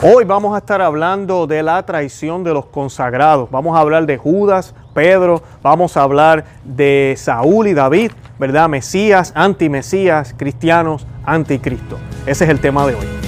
Hoy vamos a estar hablando de la traición de los consagrados. Vamos a hablar de Judas, Pedro, vamos a hablar de Saúl y David, ¿verdad? Mesías, antimesías, cristianos, anticristo. Ese es el tema de hoy.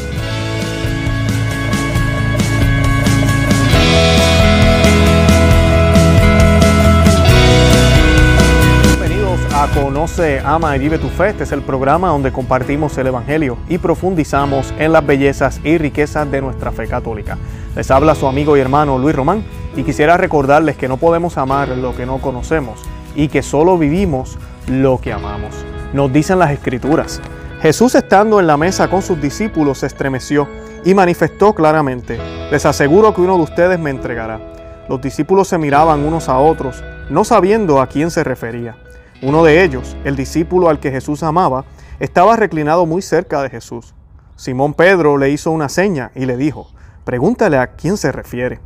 Conoce, Ama y Vive tu Fe. Este es el programa donde compartimos el Evangelio y profundizamos en las bellezas y riquezas de nuestra fe católica. Les habla su amigo y hermano Luis Román y quisiera recordarles que no podemos amar lo que no conocemos y que solo vivimos lo que amamos. Nos dicen las escrituras. Jesús estando en la mesa con sus discípulos se estremeció y manifestó claramente, les aseguro que uno de ustedes me entregará. Los discípulos se miraban unos a otros, no sabiendo a quién se refería. Uno de ellos, el discípulo al que Jesús amaba, estaba reclinado muy cerca de Jesús. Simón Pedro le hizo una seña y le dijo, pregúntale a quién se refiere.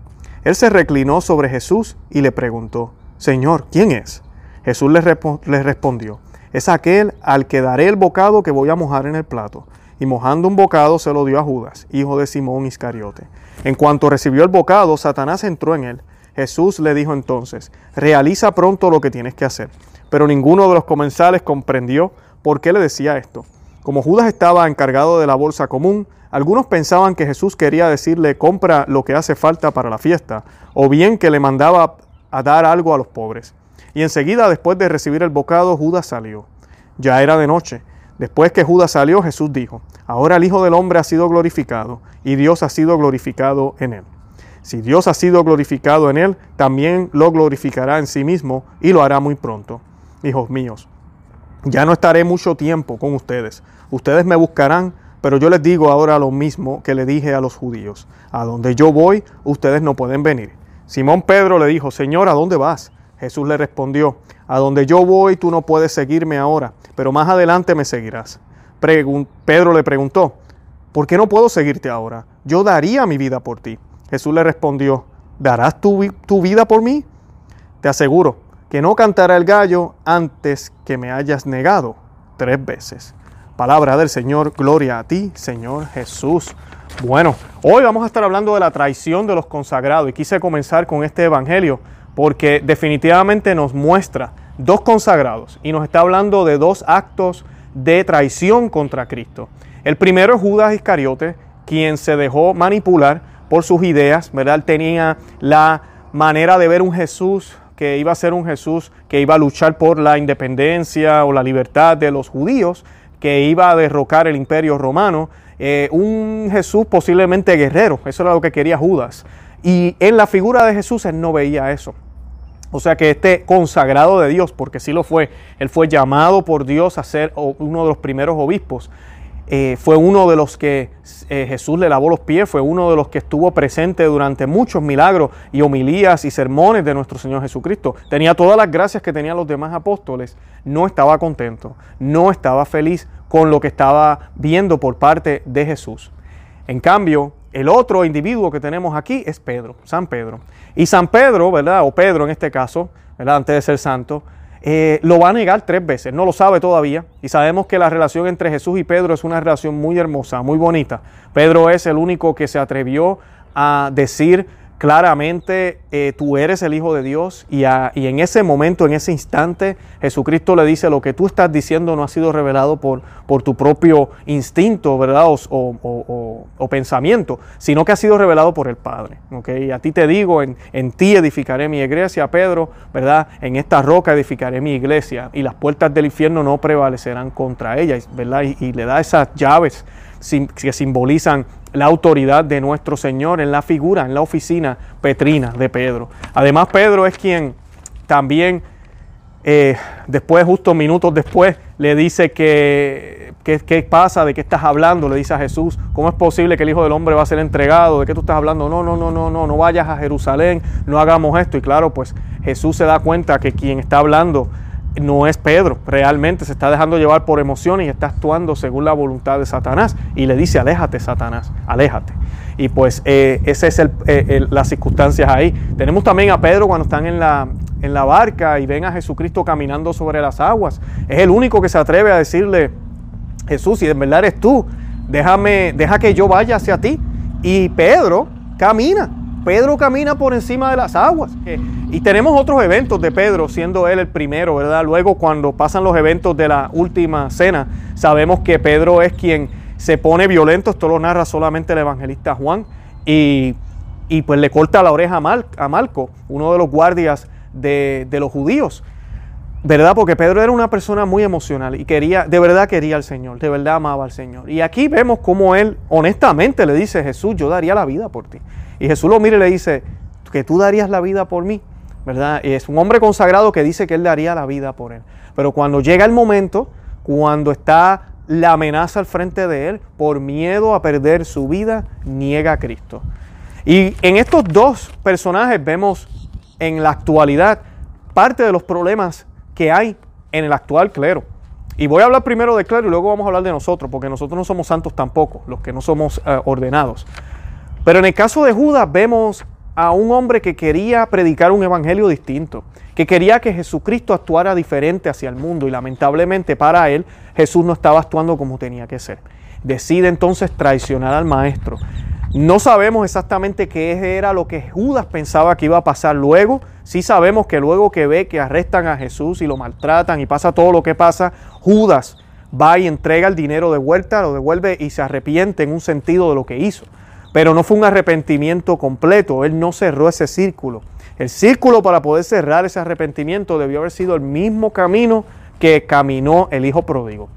Él se reclinó sobre Jesús y le preguntó, Señor, ¿quién es? Jesús le, respondió, es aquel al que daré el bocado que voy a mojar en el plato. Y mojando un bocado se lo dio a Judas, hijo de Simón Iscariote. En cuanto recibió el bocado, Satanás entró en él. Jesús le dijo entonces, realiza pronto lo que tienes que hacer. Pero ninguno de los comensales comprendió por qué le decía esto. Como Judas estaba encargado de la bolsa común, algunos pensaban que Jesús quería decirle compra lo que hace falta para la fiesta, o bien que le mandaba a dar algo a los pobres. Y enseguida, después de recibir el bocado, Judas salió. Ya era de noche. Después que Judas salió, Jesús dijo, ahora el Hijo del Hombre ha sido glorificado, y Dios ha sido glorificado en él. Si Dios ha sido glorificado en él, también lo glorificará en sí mismo y lo hará muy pronto. Hijos míos, ya no estaré mucho tiempo con ustedes. Ustedes me buscarán, pero yo les digo ahora lo mismo que le dije a los judíos. A donde yo voy, ustedes no pueden venir. Simón Pedro le dijo, Señor, ¿a dónde vas? Jesús le respondió, A donde yo voy, tú no puedes seguirme ahora, pero más adelante me seguirás. Pedro le preguntó, ¿por qué no puedo seguirte ahora? Yo daría mi vida por ti. Jesús le respondió, ¿darás tu, vida por mí? Te aseguro que no cantará el gallo antes que me hayas negado tres veces. Palabra del Señor, gloria a ti, Señor Jesús. Bueno, hoy vamos a estar hablando de la traición de los consagrados y quise comenzar con este Evangelio porque definitivamente nos muestra dos consagrados y nos está hablando de dos actos de traición contra Cristo. El primero es Judas Iscariote, quien se dejó manipular por sus ideas, ¿verdad? Él tenía la manera de ver un Jesús que iba a ser un Jesús que iba a luchar por la independencia o la libertad de los judíos, que iba a derrocar el imperio romano, eh, un Jesús posiblemente guerrero, eso era lo que quería Judas. Y en la figura de Jesús él no veía eso. O sea que este consagrado de Dios, porque sí lo fue, él fue llamado por Dios a ser uno de los primeros obispos, eh, fue uno de los que eh, Jesús le lavó los pies, fue uno de los que estuvo presente durante muchos milagros y homilías y sermones de nuestro Señor Jesucristo. Tenía todas las gracias que tenían los demás apóstoles, no estaba contento, no estaba feliz con lo que estaba viendo por parte de Jesús. En cambio, el otro individuo que tenemos aquí es Pedro, San Pedro. Y San Pedro, ¿verdad? O Pedro en este caso, ¿verdad? Antes de ser santo, eh, lo va a negar tres veces, no lo sabe todavía. Y sabemos que la relación entre Jesús y Pedro es una relación muy hermosa, muy bonita. Pedro es el único que se atrevió a decir claramente, eh, tú eres el Hijo de Dios y, a, y, en ese momento, en ese instante, Jesucristo le dice, lo que tú estás diciendo no ha sido revelado por, por tu propio instinto, ¿verdad? O, o, o, pensamiento, sino que ha sido revelado por el Padre. Y a ti te digo, en, en, ti edificaré mi iglesia, Pedro, ¿verdad? En esta roca edificaré mi iglesia y las puertas del infierno no prevalecerán contra ella, ¿verdad? Y le da esas llaves que simbolizan la autoridad de nuestro Señor en la figura, en la oficina petrina de Pedro. Además, Pedro es quien también, eh, después, justo minutos después, le dice que, ¿qué pasa? ¿De qué estás hablando? Le dice a Jesús, ¿cómo es posible que el Hijo del Hombre va a ser entregado? ¿De qué tú estás hablando? No, no, no, no, no, no vayas a Jerusalén, no hagamos esto. Y claro, pues Jesús se da cuenta que quien está hablando no es Pedro, realmente se está dejando llevar por emociones y está actuando según la voluntad de Satanás. Y le dice, aléjate, Satanás, aléjate. Y pues eh, esa es el, eh, las circunstancias ahí. Tenemos también a Pedro cuando están en la, en la barca y ven a Jesucristo caminando sobre las aguas. Es el único que se atreve a decirle, Jesús, si en verdad eres tú, déjame, deja que yo vaya hacia ti. Y Pedro camina, Pedro camina por encima de las aguas. Y tenemos otros eventos de Pedro, siendo él el primero, ¿verdad? Luego cuando pasan los eventos de la última cena, sabemos que Pedro es quien se pone violento, esto lo narra solamente el evangelista Juan, y, pues le corta la oreja a, a Malco, uno de los guardias de, de los judíos. ¿Verdad? Porque Pedro era una persona muy emocional y quería, de verdad quería al Señor, de verdad amaba al Señor. Y aquí vemos cómo él honestamente le dice, Jesús, yo daría la vida por ti. Y Jesús lo mira y le dice, que tú darías la vida por mí, ¿verdad? Y es un hombre consagrado que dice que él daría la vida por él. Pero cuando llega el momento, cuando está la amenaza al frente de él, por miedo a perder su vida, niega a Cristo. Y en estos dos personajes vemos en la actualidad parte de los problemas que hay en el actual clero. Y voy a hablar primero de clero y luego vamos a hablar de nosotros, porque nosotros no somos santos tampoco, los que no somos eh, ordenados. Pero en el caso de Judas vemos a un hombre que quería predicar un evangelio distinto, que quería que Jesucristo actuara diferente hacia el mundo y lamentablemente para él Jesús no estaba actuando como tenía que ser. Decide entonces traicionar al maestro. No sabemos exactamente qué era lo que Judas pensaba que iba a pasar luego. Sí sabemos que luego que ve que arrestan a Jesús y lo maltratan y pasa todo lo que pasa, Judas va y entrega el dinero de vuelta, lo devuelve y se arrepiente en un sentido de lo que hizo. Pero no fue un arrepentimiento completo, él no cerró ese círculo. El círculo para poder cerrar ese arrepentimiento debió haber sido el mismo camino que caminó el hijo pródigo.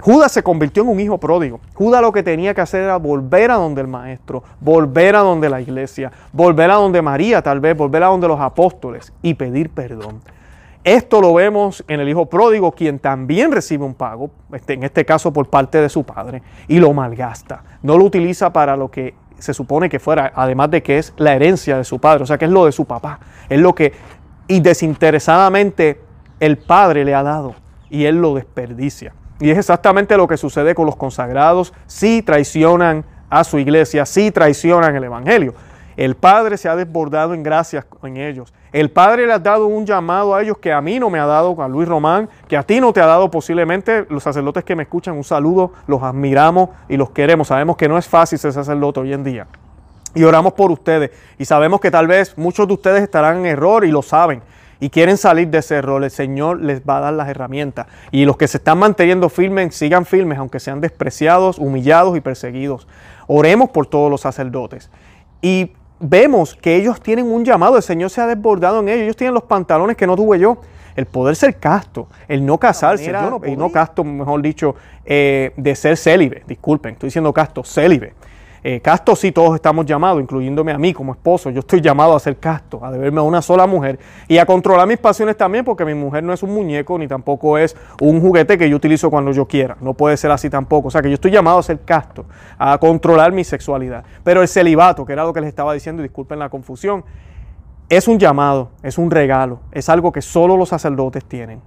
Judas se convirtió en un hijo pródigo. Judas lo que tenía que hacer era volver a donde el maestro, volver a donde la iglesia, volver a donde María tal vez, volver a donde los apóstoles y pedir perdón. Esto lo vemos en el hijo pródigo, quien también recibe un pago, este, en este caso por parte de su padre, y lo malgasta. No lo utiliza para lo que se supone que fuera, además de que es la herencia de su padre, o sea que es lo de su papá, es lo que y desinteresadamente el padre le ha dado y él lo desperdicia. Y es exactamente lo que sucede con los consagrados si traicionan a su iglesia, si traicionan el Evangelio. El Padre se ha desbordado en gracias en ellos. El Padre le ha dado un llamado a ellos que a mí no me ha dado, a Luis Román, que a ti no te ha dado posiblemente. Los sacerdotes que me escuchan, un saludo, los admiramos y los queremos. Sabemos que no es fácil ser sacerdote hoy en día. Y oramos por ustedes. Y sabemos que tal vez muchos de ustedes estarán en error y lo saben y quieren salir de ese rol, el Señor les va a dar las herramientas. Y los que se están manteniendo firmes, sigan firmes, aunque sean despreciados, humillados y perseguidos. Oremos por todos los sacerdotes. Y vemos que ellos tienen un llamado, el Señor se ha desbordado en ellos, ellos tienen los pantalones que no tuve yo. El poder ser casto, el no casarse, no, y no casto, mejor dicho, eh, de ser célibe, disculpen, estoy diciendo casto, célibe. Eh, casto sí todos estamos llamados, incluyéndome a mí como esposo. Yo estoy llamado a ser casto, a deberme a una sola mujer y a controlar mis pasiones también, porque mi mujer no es un muñeco ni tampoco es un juguete que yo utilizo cuando yo quiera. No puede ser así tampoco. O sea que yo estoy llamado a ser casto, a controlar mi sexualidad. Pero el celibato, que era lo que les estaba diciendo, y disculpen la confusión, es un llamado, es un regalo, es algo que solo los sacerdotes tienen.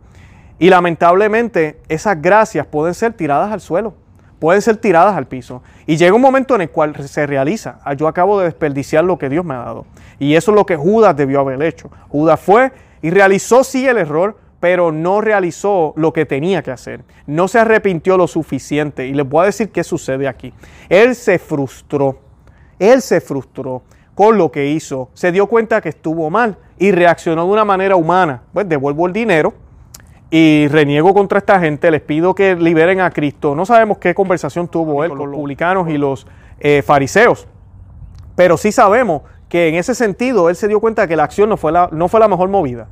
Y lamentablemente esas gracias pueden ser tiradas al suelo pueden ser tiradas al piso. Y llega un momento en el cual se realiza, ah, yo acabo de desperdiciar lo que Dios me ha dado. Y eso es lo que Judas debió haber hecho. Judas fue y realizó sí el error, pero no realizó lo que tenía que hacer. No se arrepintió lo suficiente. Y les voy a decir qué sucede aquí. Él se frustró. Él se frustró con lo que hizo. Se dio cuenta que estuvo mal y reaccionó de una manera humana. Pues devuelvo el dinero y reniego contra esta gente, les pido que liberen a Cristo. No sabemos qué conversación tuvo él con los publicanos y los eh, fariseos, pero sí sabemos que en ese sentido él se dio cuenta que la acción no fue la, no fue la mejor movida.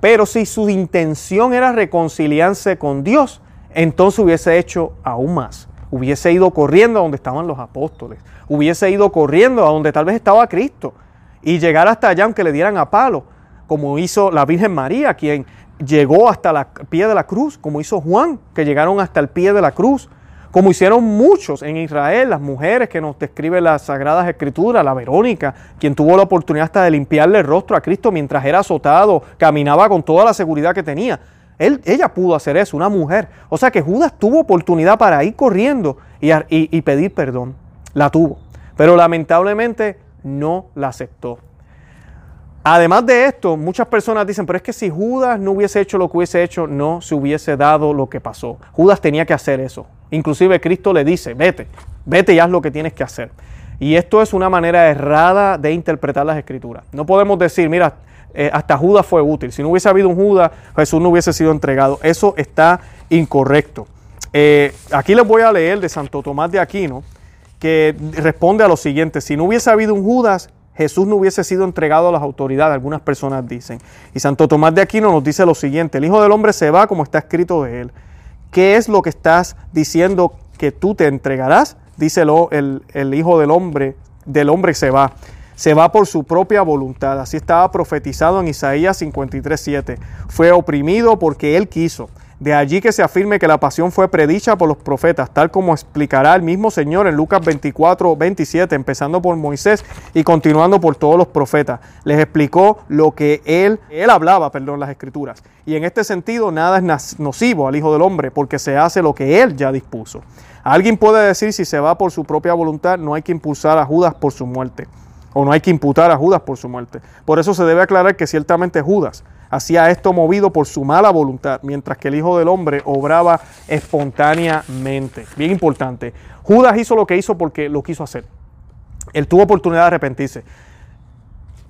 Pero si su intención era reconciliarse con Dios, entonces hubiese hecho aún más. Hubiese ido corriendo a donde estaban los apóstoles. Hubiese ido corriendo a donde tal vez estaba Cristo. Y llegar hasta allá aunque le dieran a palo, como hizo la Virgen María, quien llegó hasta el pie de la cruz, como hizo Juan, que llegaron hasta el pie de la cruz, como hicieron muchos en Israel, las mujeres que nos describen las Sagradas Escrituras, la Verónica, quien tuvo la oportunidad hasta de limpiarle el rostro a Cristo mientras era azotado, caminaba con toda la seguridad que tenía. Él, ella pudo hacer eso, una mujer. O sea que Judas tuvo oportunidad para ir corriendo y, y pedir perdón. La tuvo. Pero lamentablemente no la aceptó. Además de esto, muchas personas dicen, pero es que si Judas no hubiese hecho lo que hubiese hecho, no se hubiese dado lo que pasó. Judas tenía que hacer eso. Inclusive Cristo le dice, vete, vete y haz lo que tienes que hacer. Y esto es una manera errada de interpretar las escrituras. No podemos decir, mira, eh, hasta Judas fue útil. Si no hubiese habido un Judas, Jesús no hubiese sido entregado. Eso está incorrecto. Eh, aquí les voy a leer de Santo Tomás de Aquino, que responde a lo siguiente, si no hubiese habido un Judas, Jesús no hubiese sido entregado a las autoridades, algunas personas dicen. Y Santo Tomás de Aquino nos dice lo siguiente, el Hijo del Hombre se va como está escrito de él. ¿Qué es lo que estás diciendo que tú te entregarás? Díselo el, el Hijo del Hombre, del hombre se va. Se va por su propia voluntad. Así estaba profetizado en Isaías 53.7. Fue oprimido porque él quiso de allí que se afirme que la pasión fue predicha por los profetas, tal como explicará el mismo Señor en Lucas 24, 27, empezando por Moisés y continuando por todos los profetas. Les explicó lo que él, él hablaba, perdón, las escrituras. Y en este sentido nada es nocivo al Hijo del Hombre, porque se hace lo que él ya dispuso. Alguien puede decir si se va por su propia voluntad, no hay que impulsar a Judas por su muerte, o no hay que imputar a Judas por su muerte. Por eso se debe aclarar que ciertamente Judas hacía esto movido por su mala voluntad, mientras que el Hijo del Hombre obraba espontáneamente. Bien importante. Judas hizo lo que hizo porque lo quiso hacer. Él tuvo oportunidad de arrepentirse.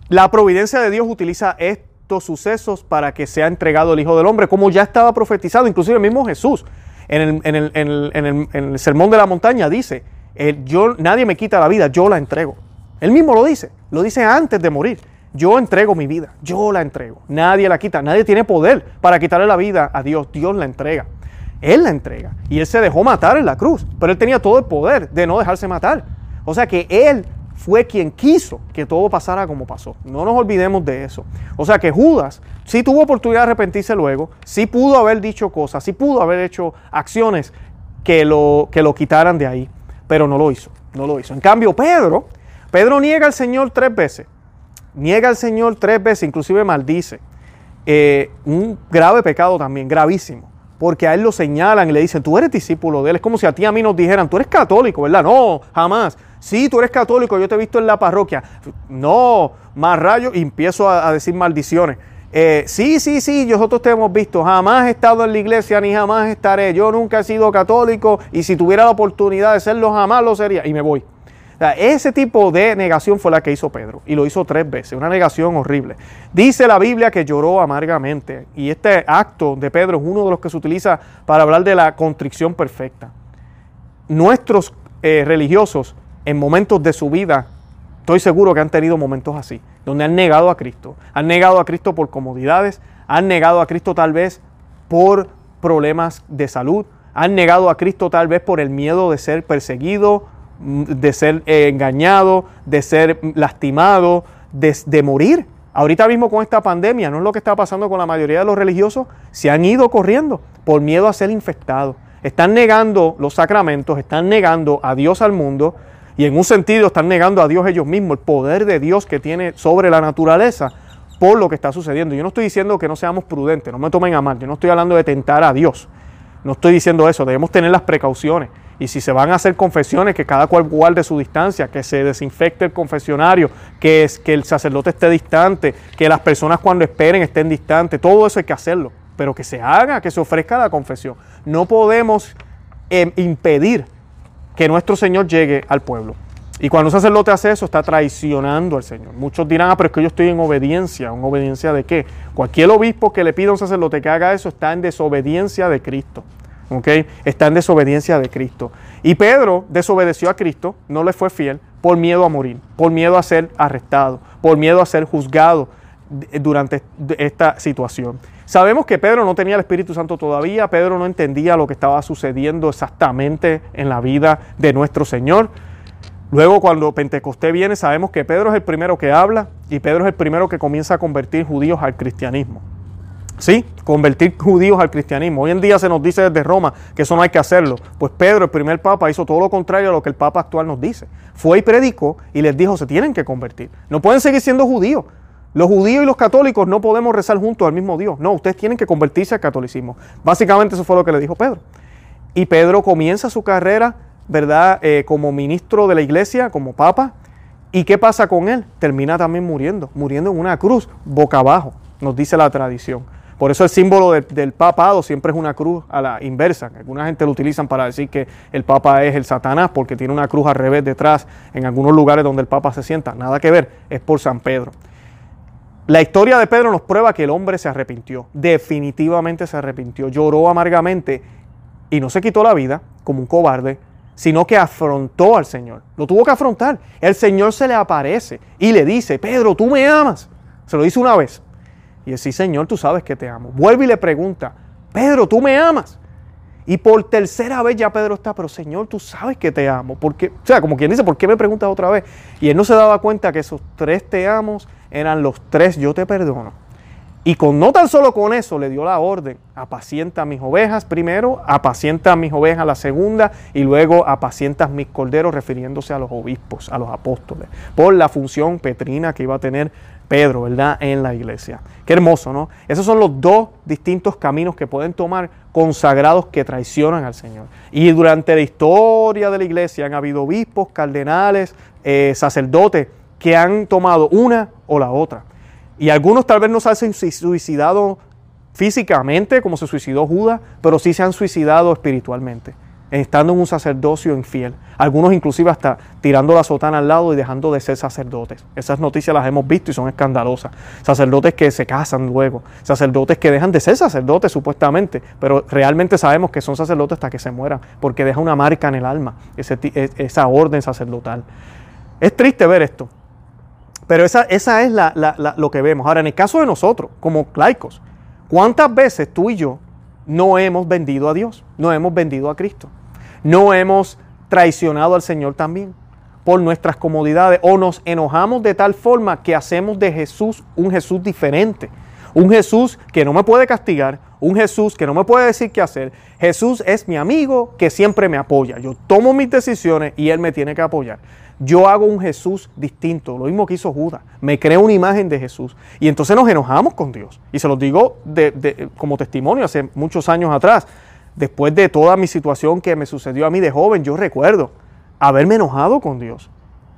La providencia de Dios utiliza estos sucesos para que sea entregado el Hijo del Hombre, como ya estaba profetizado, inclusive el mismo Jesús. En el, sermón de la montaña dice, yo, nadie me quita la vida, yo la entrego. Él mismo lo dice, lo dice antes de morir. Yo entrego mi vida, yo la entrego. Nadie la quita, nadie tiene poder para quitarle la vida a Dios. Dios la entrega. Él la entrega. Y Él se dejó matar en la cruz, pero Él tenía todo el poder de no dejarse matar. O sea que Él fue quien quiso que todo pasara como pasó. No nos olvidemos de eso. O sea que Judas sí tuvo oportunidad de arrepentirse luego, sí pudo haber dicho cosas, sí pudo haber hecho acciones que lo, que lo quitaran de ahí, pero no lo hizo, no lo hizo. En cambio, Pedro, Pedro niega al Señor tres veces niega al Señor tres veces, inclusive maldice. Eh, un grave pecado también, gravísimo. Porque a él lo señalan y le dicen, tú eres discípulo de él. Es como si a ti a mí nos dijeran, tú eres católico, ¿verdad? No, jamás. Sí, tú eres católico, yo te he visto en la parroquia. No, más rayos y empiezo a, decir maldiciones. Eh, sí, sí, sí, nosotros te hemos visto. Jamás he estado en la iglesia ni jamás estaré. Yo nunca he sido católico y si tuviera la oportunidad de serlo, jamás lo sería. Y me voy ese tipo de negación fue la que hizo Pedro y lo hizo tres veces, una negación horrible. Dice la Biblia que lloró amargamente y este acto de Pedro es uno de los que se utiliza para hablar de la contrición perfecta. Nuestros eh, religiosos en momentos de su vida, estoy seguro que han tenido momentos así, donde han negado a Cristo. Han negado a Cristo por comodidades, han negado a Cristo tal vez por problemas de salud, han negado a Cristo tal vez por el miedo de ser perseguido de ser eh, engañado, de ser lastimado, de, morir. Ahorita mismo con esta pandemia, no es lo que está pasando con la mayoría de los religiosos, se han ido corriendo por miedo a ser infectados. Están negando los sacramentos, están negando a Dios al mundo y en un sentido están negando a Dios ellos mismos, el poder de Dios que tiene sobre la naturaleza por lo que está sucediendo. Yo no estoy diciendo que no seamos prudentes, no me tomen a mal, yo no estoy hablando de tentar a Dios, no estoy diciendo eso, debemos tener las precauciones. Y si se van a hacer confesiones, que cada cual guarde su distancia, que se desinfecte el confesionario, que, es, que el sacerdote esté distante, que las personas cuando esperen estén distantes, todo eso hay que hacerlo, pero que se haga, que se ofrezca la confesión. No podemos em, impedir que nuestro Señor llegue al pueblo. Y cuando un sacerdote hace eso, está traicionando al Señor. Muchos dirán, ah, pero es que yo estoy en obediencia. ¿En obediencia de qué? Cualquier obispo que le pida a un sacerdote que haga eso está en desobediencia de Cristo. Está en desobediencia de Cristo. Y Pedro desobedeció a Cristo, no le fue fiel por miedo a morir, por miedo a ser arrestado, por miedo a ser juzgado durante esta situación. Sabemos que Pedro no tenía el Espíritu Santo todavía, Pedro no entendía lo que estaba sucediendo exactamente en la vida de nuestro Señor. Luego cuando Pentecostés viene sabemos que Pedro es el primero que habla y Pedro es el primero que comienza a convertir judíos al cristianismo. Sí, convertir judíos al cristianismo. Hoy en día se nos dice desde Roma que eso no hay que hacerlo. Pues Pedro, el primer papa, hizo todo lo contrario a lo que el papa actual nos dice. Fue y predicó y les dijo, se tienen que convertir. No pueden seguir siendo judíos. Los judíos y los católicos no podemos rezar juntos al mismo Dios. No, ustedes tienen que convertirse al catolicismo. Básicamente eso fue lo que le dijo Pedro. Y Pedro comienza su carrera, ¿verdad?, eh, como ministro de la iglesia, como papa. ¿Y qué pasa con él? Termina también muriendo, muriendo en una cruz, boca abajo, nos dice la tradición. Por eso el símbolo del papado siempre es una cruz a la inversa. Alguna gente lo utilizan para decir que el papa es el Satanás porque tiene una cruz al revés detrás en algunos lugares donde el papa se sienta. Nada que ver, es por San Pedro. La historia de Pedro nos prueba que el hombre se arrepintió, definitivamente se arrepintió, lloró amargamente y no se quitó la vida como un cobarde, sino que afrontó al Señor. Lo tuvo que afrontar. El Señor se le aparece y le dice, Pedro, tú me amas. Se lo dice una vez. Y él, sí, Señor, tú sabes que te amo. Vuelve y le pregunta, Pedro, tú me amas. Y por tercera vez ya Pedro está, pero Señor, tú sabes que te amo. Porque, o sea, como quien dice, ¿por qué me preguntas otra vez? Y él no se daba cuenta que esos tres te amos eran los tres yo te perdono. Y con no tan solo con eso le dio la orden, apacienta mis ovejas primero, apacienta mis ovejas la segunda y luego apacienta mis corderos refiriéndose a los obispos, a los apóstoles, por la función petrina que iba a tener Pedro, ¿verdad? En la iglesia. Qué hermoso, ¿no? Esos son los dos distintos caminos que pueden tomar consagrados que traicionan al Señor. Y durante la historia de la iglesia han habido obispos, cardenales, eh, sacerdotes que han tomado una o la otra. Y algunos tal vez no se han suicidado físicamente como se suicidó Judas, pero sí se han suicidado espiritualmente, estando en un sacerdocio infiel. Algunos inclusive hasta tirando la sotana al lado y dejando de ser sacerdotes. Esas noticias las hemos visto y son escandalosas. Sacerdotes que se casan luego, sacerdotes que dejan de ser sacerdotes supuestamente, pero realmente sabemos que son sacerdotes hasta que se mueran, porque deja una marca en el alma, e, esa orden sacerdotal. Es triste ver esto, pero esa, esa es lo que vemos. Ahora, en el caso de nosotros, como laicos, ¿cuántas veces tú y yo no hemos vendido a Dios? No hemos vendido a Cristo. No hemos traicionado al Señor también por nuestras comodidades o nos enojamos de tal forma que hacemos de Jesús un Jesús diferente. Un Jesús que no me puede castigar, un Jesús que no me puede decir qué hacer. Jesús es mi amigo que siempre me apoya. Yo tomo mis decisiones y Él me tiene que apoyar. Yo hago un Jesús distinto, lo mismo que hizo Judas. Me creo una imagen de Jesús. Y entonces nos enojamos con Dios. Y se los digo como testimonio hace muchos años atrás. Después de toda mi situación que me sucedió a mí de joven, yo recuerdo haberme enojado con Dios.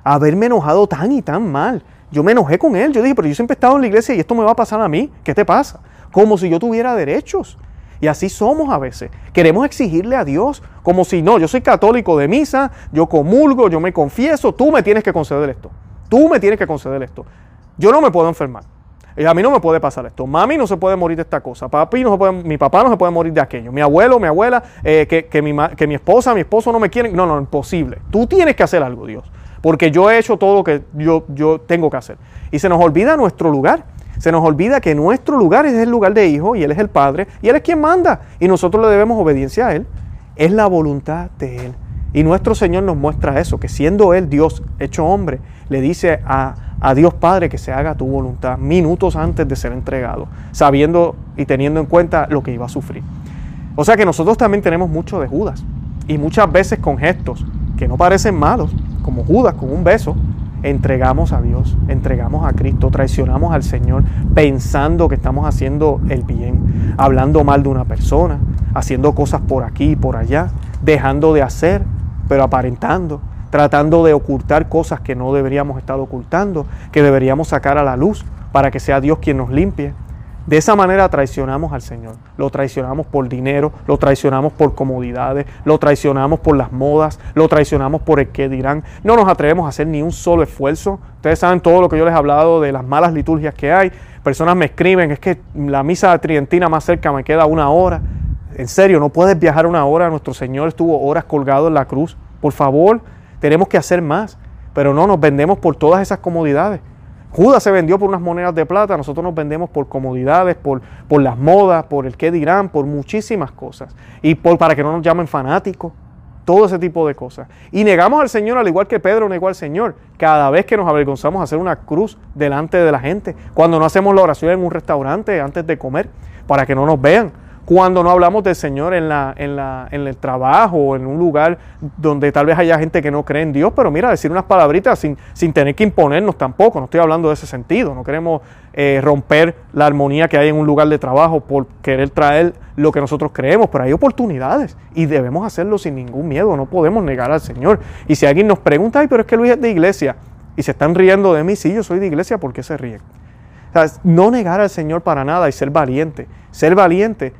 Haberme enojado tan y tan mal. Yo me enojé con Él. Yo dije, pero yo siempre he estado en la iglesia y esto me va a pasar a mí. ¿Qué te pasa? Como si yo tuviera derechos. Y así somos a veces. Queremos exigirle a Dios como si no, yo soy católico de misa, yo comulgo, yo me confieso, tú me tienes que conceder esto. Tú me tienes que conceder esto. Yo no me puedo enfermar. A mí no me puede pasar esto. Mami no se puede morir de esta cosa. Papi no se puede, mi papá no se puede morir de aquello. Mi abuelo, mi abuela, eh, que, mi, que mi esposa, mi esposo no me quieren. No, no, imposible. Tú tienes que hacer algo, Dios. Porque yo he hecho todo lo que yo, yo tengo que hacer. Y se nos olvida nuestro lugar. Se nos olvida que nuestro lugar es el lugar de hijo y Él es el Padre y Él es quien manda y nosotros le debemos obediencia a Él. Es la voluntad de Él. Y nuestro Señor nos muestra eso, que siendo Él Dios hecho hombre, le dice a, a Dios Padre que se haga tu voluntad minutos antes de ser entregado, sabiendo y teniendo en cuenta lo que iba a sufrir. O sea que nosotros también tenemos mucho de Judas y muchas veces con gestos que no parecen malos, como Judas con un beso, entregamos a Dios, entregamos a Cristo, traicionamos al Señor pensando que estamos haciendo el bien, hablando mal de una persona, haciendo cosas por aquí y por allá, dejando de hacer, pero aparentando, tratando de ocultar cosas que no deberíamos estar ocultando, que deberíamos sacar a la luz para que sea Dios quien nos limpie. De esa manera traicionamos al Señor. Lo traicionamos por dinero, lo traicionamos por comodidades, lo traicionamos por las modas, lo traicionamos por el que dirán. No nos atrevemos a hacer ni un solo esfuerzo. Ustedes saben todo lo que yo les he hablado de las malas liturgias que hay. Personas me escriben, es que la misa tridentina más cerca me queda una hora. En serio, no puedes viajar una hora. Nuestro Señor estuvo horas colgado en la cruz. Por favor, tenemos que hacer más. Pero no nos vendemos por todas esas comodidades. Judas se vendió por unas monedas de plata, nosotros nos vendemos por comodidades, por, las modas, por el qué dirán, por muchísimas cosas. Y por, para que no nos llamen fanáticos, todo ese tipo de cosas. Y negamos al Señor al igual que Pedro negó al Señor. Cada vez que nos avergonzamos hacer una cruz delante de la gente, cuando no hacemos la oración en un restaurante antes de comer, para que no nos vean cuando no hablamos del Señor en, la, en, la, en el trabajo o en un lugar donde tal vez haya gente que no cree en Dios, pero mira, decir unas palabritas sin, sin tener que imponernos tampoco, no estoy hablando de ese sentido, no queremos eh, romper la armonía que hay en un lugar de trabajo por querer traer lo que nosotros creemos, pero hay oportunidades y debemos hacerlo sin ningún miedo, no podemos negar al Señor. Y si alguien nos pregunta, ay, pero es que Luis es de iglesia y se están riendo de mí, sí, yo soy de iglesia, ¿por qué se ríen? no negar al Señor para nada y ser valiente, ser valiente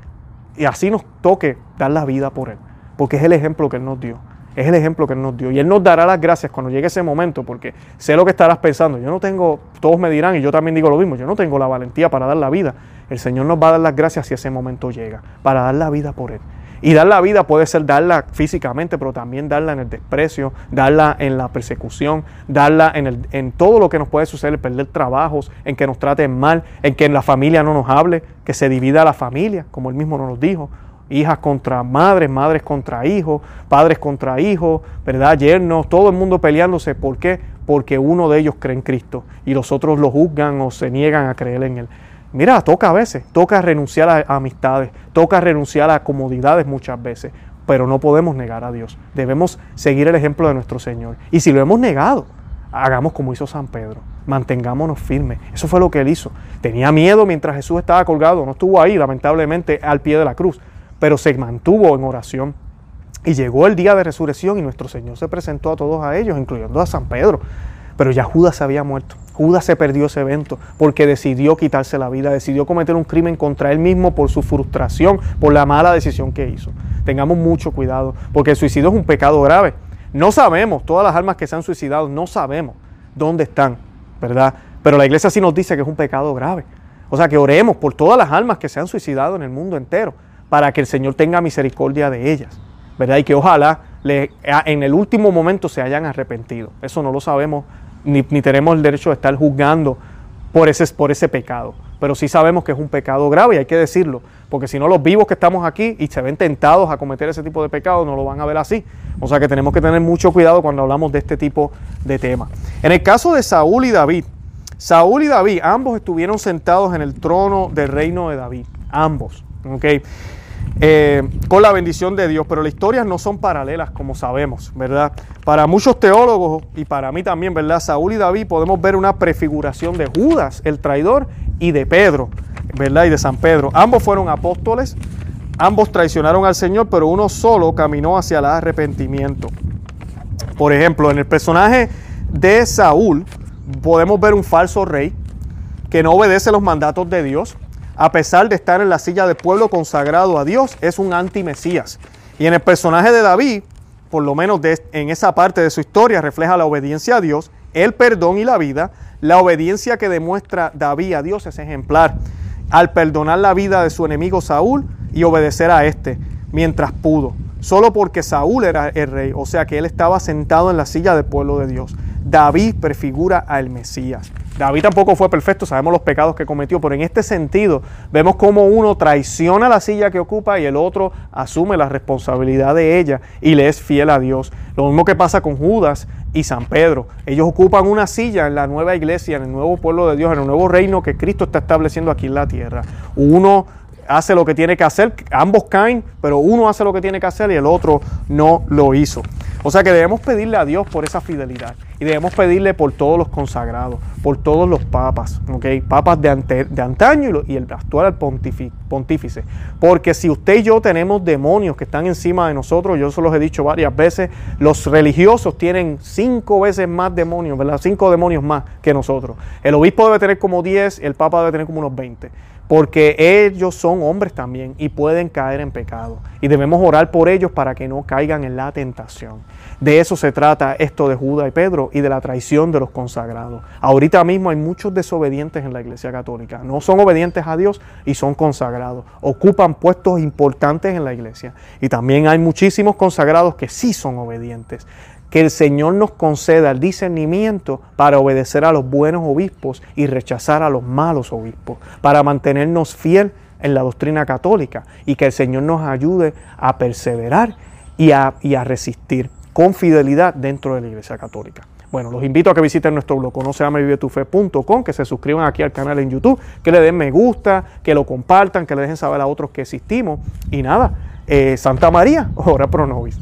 y así nos toque dar la vida por Él, porque es el ejemplo que Él nos dio. Es el ejemplo que Él nos dio. Y Él nos dará las gracias cuando llegue ese momento, porque sé lo que estarás pensando. Yo no tengo, todos me dirán, y yo también digo lo mismo, yo no tengo la valentía para dar la vida. El Señor nos va a dar las gracias si ese momento llega, para dar la vida por Él. Y dar la vida puede ser darla físicamente, pero también darla en el desprecio, darla en la persecución, darla en, el, en todo lo que nos puede suceder, perder trabajos, en que nos traten mal, en que en la familia no nos hable, que se divida la familia, como él mismo nos dijo, hijas contra madres, madres contra hijos, padres contra hijos, ¿verdad? Yernos, todo el mundo peleándose. ¿Por qué? Porque uno de ellos cree en Cristo y los otros lo juzgan o se niegan a creer en Él. Mira, toca a veces, toca renunciar a amistades, toca renunciar a comodidades muchas veces, pero no podemos negar a Dios. Debemos seguir el ejemplo de nuestro Señor. Y si lo hemos negado, hagamos como hizo San Pedro, mantengámonos firmes. Eso fue lo que él hizo. Tenía miedo mientras Jesús estaba colgado, no estuvo ahí, lamentablemente, al pie de la cruz, pero se mantuvo en oración. Y llegó el día de resurrección y nuestro Señor se presentó a todos a ellos, incluyendo a San Pedro. Pero ya Judas había muerto. Judas se perdió ese evento porque decidió quitarse la vida, decidió cometer un crimen contra él mismo por su frustración, por la mala decisión que hizo. Tengamos mucho cuidado, porque el suicidio es un pecado grave. No sabemos, todas las almas que se han suicidado, no sabemos dónde están, ¿verdad? Pero la iglesia sí nos dice que es un pecado grave. O sea, que oremos por todas las almas que se han suicidado en el mundo entero, para que el Señor tenga misericordia de ellas, ¿verdad? Y que ojalá en el último momento se hayan arrepentido. Eso no lo sabemos, ni, tenemos el derecho de estar juzgando por ese, por ese pecado. Pero sí sabemos que es un pecado grave y hay que decirlo, porque si no los vivos que estamos aquí y se ven tentados a cometer ese tipo de pecado, no lo van a ver así. O sea que tenemos que tener mucho cuidado cuando hablamos de este tipo de temas. En el caso de Saúl y David, Saúl y David, ambos estuvieron sentados en el trono del reino de David, ambos. ¿okay? Eh, con la bendición de Dios, pero las historias no son paralelas, como sabemos, ¿verdad? Para muchos teólogos y para mí también, ¿verdad? Saúl y David podemos ver una prefiguración de Judas, el traidor, y de Pedro, ¿verdad? Y de San Pedro. Ambos fueron apóstoles, ambos traicionaron al Señor, pero uno solo caminó hacia el arrepentimiento. Por ejemplo, en el personaje de Saúl podemos ver un falso rey que no obedece los mandatos de Dios, a pesar de estar en la silla del pueblo consagrado a Dios, es un anti-Mesías. Y en el personaje de David, por lo menos en esa parte de su historia, refleja la obediencia a Dios, el perdón y la vida. La obediencia que demuestra David a Dios es ejemplar al perdonar la vida de su enemigo Saúl y obedecer a éste mientras pudo, solo porque Saúl era el rey, o sea que él estaba sentado en la silla del pueblo de Dios. David prefigura al Mesías. David tampoco fue perfecto, sabemos los pecados que cometió, pero en este sentido vemos cómo uno traiciona la silla que ocupa y el otro asume la responsabilidad de ella y le es fiel a Dios. Lo mismo que pasa con Judas y San Pedro. Ellos ocupan una silla en la nueva iglesia, en el nuevo pueblo de Dios, en el nuevo reino que Cristo está estableciendo aquí en la tierra. Uno hace lo que tiene que hacer, ambos caen, pero uno hace lo que tiene que hacer y el otro no lo hizo. O sea que debemos pedirle a Dios por esa fidelidad y debemos pedirle por todos los consagrados, por todos los papas, ¿ok? Papas de, de antaño y, el actual pontífice. Porque si usted y yo tenemos demonios que están encima de nosotros, yo se los he dicho varias veces, los religiosos tienen cinco veces más demonios, ¿verdad? Cinco demonios más que nosotros. El obispo debe tener como 10, el papa debe tener como unos 20 porque ellos son hombres también y pueden caer en pecado. Y debemos orar por ellos para que no caigan en la tentación. De eso se trata esto de Judas y Pedro y de la traición de los consagrados. Ahorita mismo hay muchos desobedientes en la Iglesia Católica. No son obedientes a Dios y son consagrados. Ocupan puestos importantes en la Iglesia. Y también hay muchísimos consagrados que sí son obedientes que el Señor nos conceda el discernimiento para obedecer a los buenos obispos y rechazar a los malos obispos, para mantenernos fiel en la doctrina católica y que el Señor nos ayude a perseverar y a, resistir con fidelidad dentro de la Iglesia Católica. Bueno, los invito a que visiten nuestro blog conoceamevivetufe.com, que se suscriban aquí al canal en YouTube, que le den me gusta, que lo compartan, que le dejen saber a otros que existimos. Y nada, eh, Santa María, ora pro nobis.